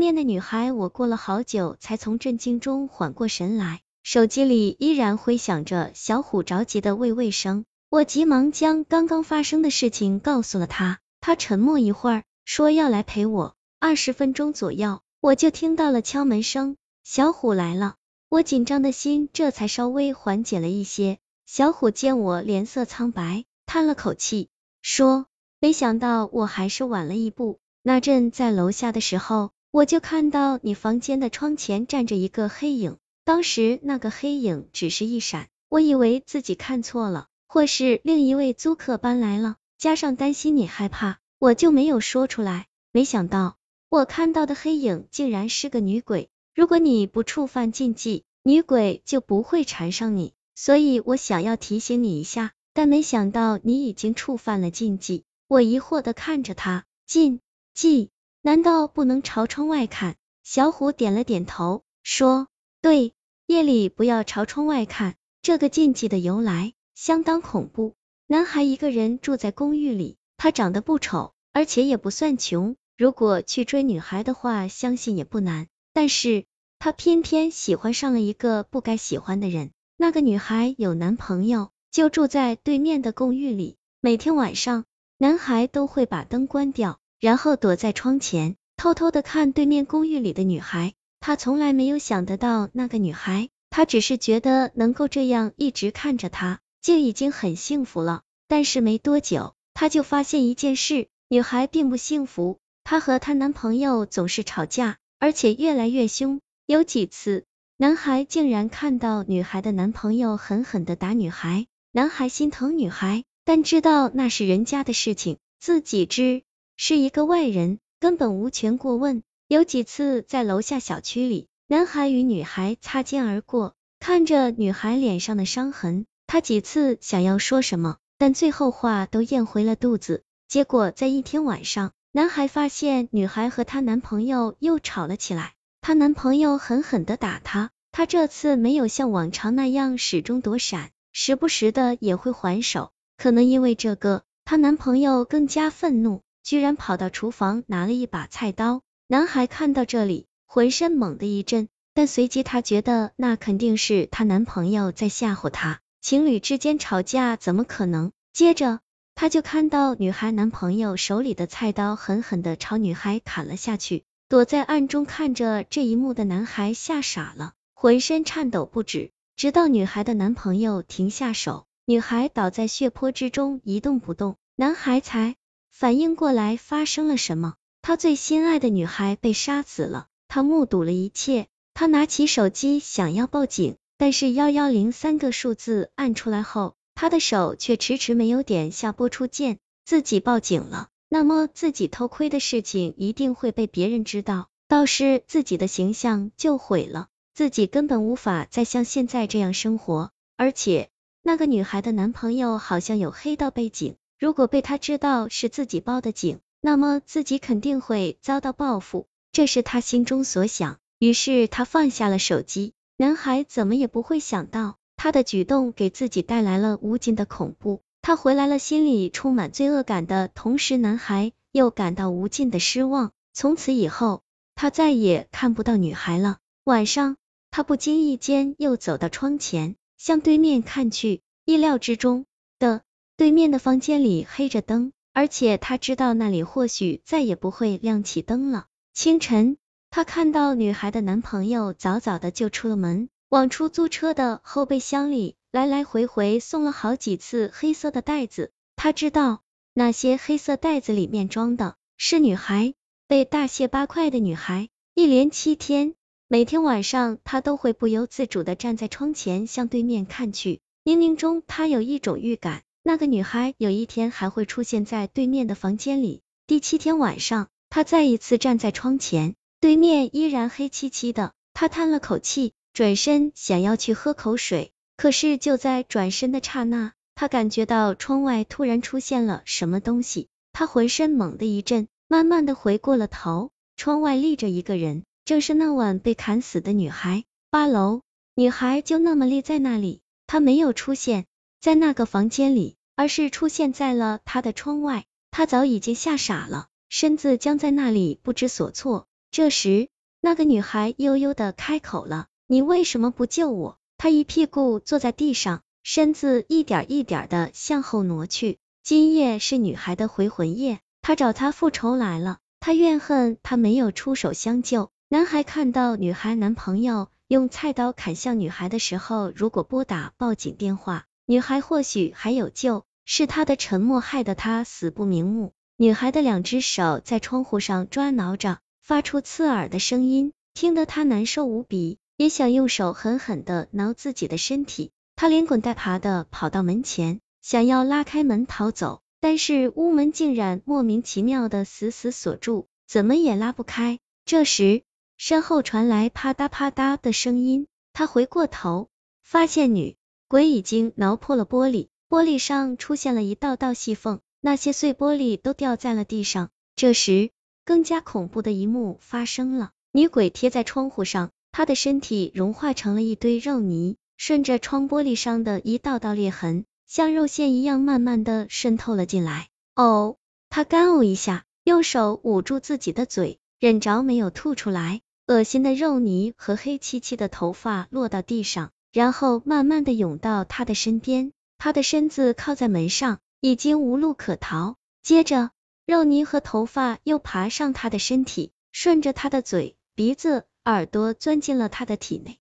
面的女孩，我过了好久才从震惊中缓过神来，手机里依然回响着小虎着急的喂喂声。我急忙将刚刚发生的事情告诉了他，他沉默一会儿，说要来陪我。二十分钟左右，我就听到了敲门声，小虎来了，我紧张的心这才稍微缓解了一些。小虎见我脸色苍白，叹了口气，说：“没想到我还是晚了一步。那阵在楼下的时候，我就看到你房间的窗前站着一个黑影，当时那个黑影只是一闪，我以为自己看错了。”或是另一位租客搬来了，加上担心你害怕，我就没有说出来。没想到我看到的黑影竟然是个女鬼。如果你不触犯禁忌，女鬼就不会缠上你。所以我想要提醒你一下，但没想到你已经触犯了禁忌。我疑惑的看着他，禁忌？难道不能朝窗外看？小虎点了点头，说：对，夜里不要朝窗外看。这个禁忌的由来。相当恐怖。男孩一个人住在公寓里，他长得不丑，而且也不算穷。如果去追女孩的话，相信也不难。但是他偏偏喜欢上了一个不该喜欢的人。那个女孩有男朋友，就住在对面的公寓里。每天晚上，男孩都会把灯关掉，然后躲在窗前，偷偷的看对面公寓里的女孩。他从来没有想得到那个女孩，他只是觉得能够这样一直看着她。就已经很幸福了，但是没多久，他就发现一件事，女孩并不幸福，她和她男朋友总是吵架，而且越来越凶，有几次，男孩竟然看到女孩的男朋友狠狠的打女孩，男孩心疼女孩，但知道那是人家的事情，自己知是一个外人，根本无权过问。有几次在楼下小区里，男孩与女孩擦肩而过，看着女孩脸上的伤痕。他几次想要说什么，但最后话都咽回了肚子。结果在一天晚上，男孩发现女孩和她男朋友又吵了起来，她男朋友狠狠的打她，她这次没有像往常那样始终躲闪，时不时的也会还手。可能因为这个，她男朋友更加愤怒，居然跑到厨房拿了一把菜刀。男孩看到这里，浑身猛地一震，但随即他觉得那肯定是她男朋友在吓唬他。情侣之间吵架怎么可能？接着他就看到女孩男朋友手里的菜刀狠狠的朝女孩砍了下去。躲在暗中看着这一幕的男孩吓傻了，浑身颤抖不止。直到女孩的男朋友停下手，女孩倒在血泊之中一动不动，男孩才反应过来发生了什么。他最心爱的女孩被杀死了，他目睹了一切。他拿起手机想要报警。但是幺幺零三个数字按出来后，他的手却迟迟没有点下拨出键。自己报警了，那么自己偷窥的事情一定会被别人知道，到时自己的形象就毁了，自己根本无法再像现在这样生活。而且那个女孩的男朋友好像有黑道背景，如果被他知道是自己报的警，那么自己肯定会遭到报复，这是他心中所想。于是他放下了手机。男孩怎么也不会想到，他的举动给自己带来了无尽的恐怖。他回来了，心里充满罪恶感的同时，男孩又感到无尽的失望。从此以后，他再也看不到女孩了。晚上，他不经意间又走到窗前，向对面看去。意料之中的，对面的房间里黑着灯，而且他知道那里或许再也不会亮起灯了。清晨。他看到女孩的男朋友早早的就出了门，往出租车的后备箱里来来回回送了好几次黑色的袋子。他知道那些黑色袋子里面装的是女孩，被大卸八块的女孩。一连七天，每天晚上他都会不由自主的站在窗前向对面看去。冥冥中，他有一种预感，那个女孩有一天还会出现在对面的房间里。第七天晚上，他再一次站在窗前。对面依然黑漆漆的，他叹了口气，转身想要去喝口水，可是就在转身的刹那，他感觉到窗外突然出现了什么东西，他浑身猛地一震，慢慢的回过了头，窗外立着一个人，正是那晚被砍死的女孩。八楼，女孩就那么立在那里，她没有出现在那个房间里，而是出现在了他的窗外，他早已经吓傻了，身子僵在那里，不知所措。这时，那个女孩悠悠的开口了：“你为什么不救我？”她一屁股坐在地上，身子一点一点的向后挪去。今夜是女孩的回魂夜，她找他复仇来了。她怨恨他没有出手相救。男孩看到女孩男朋友用菜刀砍向女孩的时候，如果拨打报警电话，女孩或许还有救。是他的沉默害得他死不瞑目。女孩的两只手在窗户上抓挠着，发出刺耳的声音，听得他难受无比，也想用手狠狠的挠自己的身体。他连滚带爬的跑到门前，想要拉开门逃走，但是屋门竟然莫名其妙的死死锁住，怎么也拉不开。这时，身后传来啪嗒啪嗒的声音，他回过头，发现女鬼已经挠破了玻璃。玻璃上出现了一道道细缝，那些碎玻璃都掉在了地上。这时，更加恐怖的一幕发生了，女鬼贴在窗户上，她的身体融化成了一堆肉泥，顺着窗玻璃上的一道道裂痕，像肉馅一样慢慢的渗透了进来。哦，她干呕一下，用手捂住自己的嘴，忍着没有吐出来。恶心的肉泥和黑漆漆的头发落到地上，然后慢慢的涌到她的身边。他的身子靠在门上，已经无路可逃。接着，肉泥和头发又爬上他的身体，顺着他的嘴、鼻子、耳朵钻进了他的体内。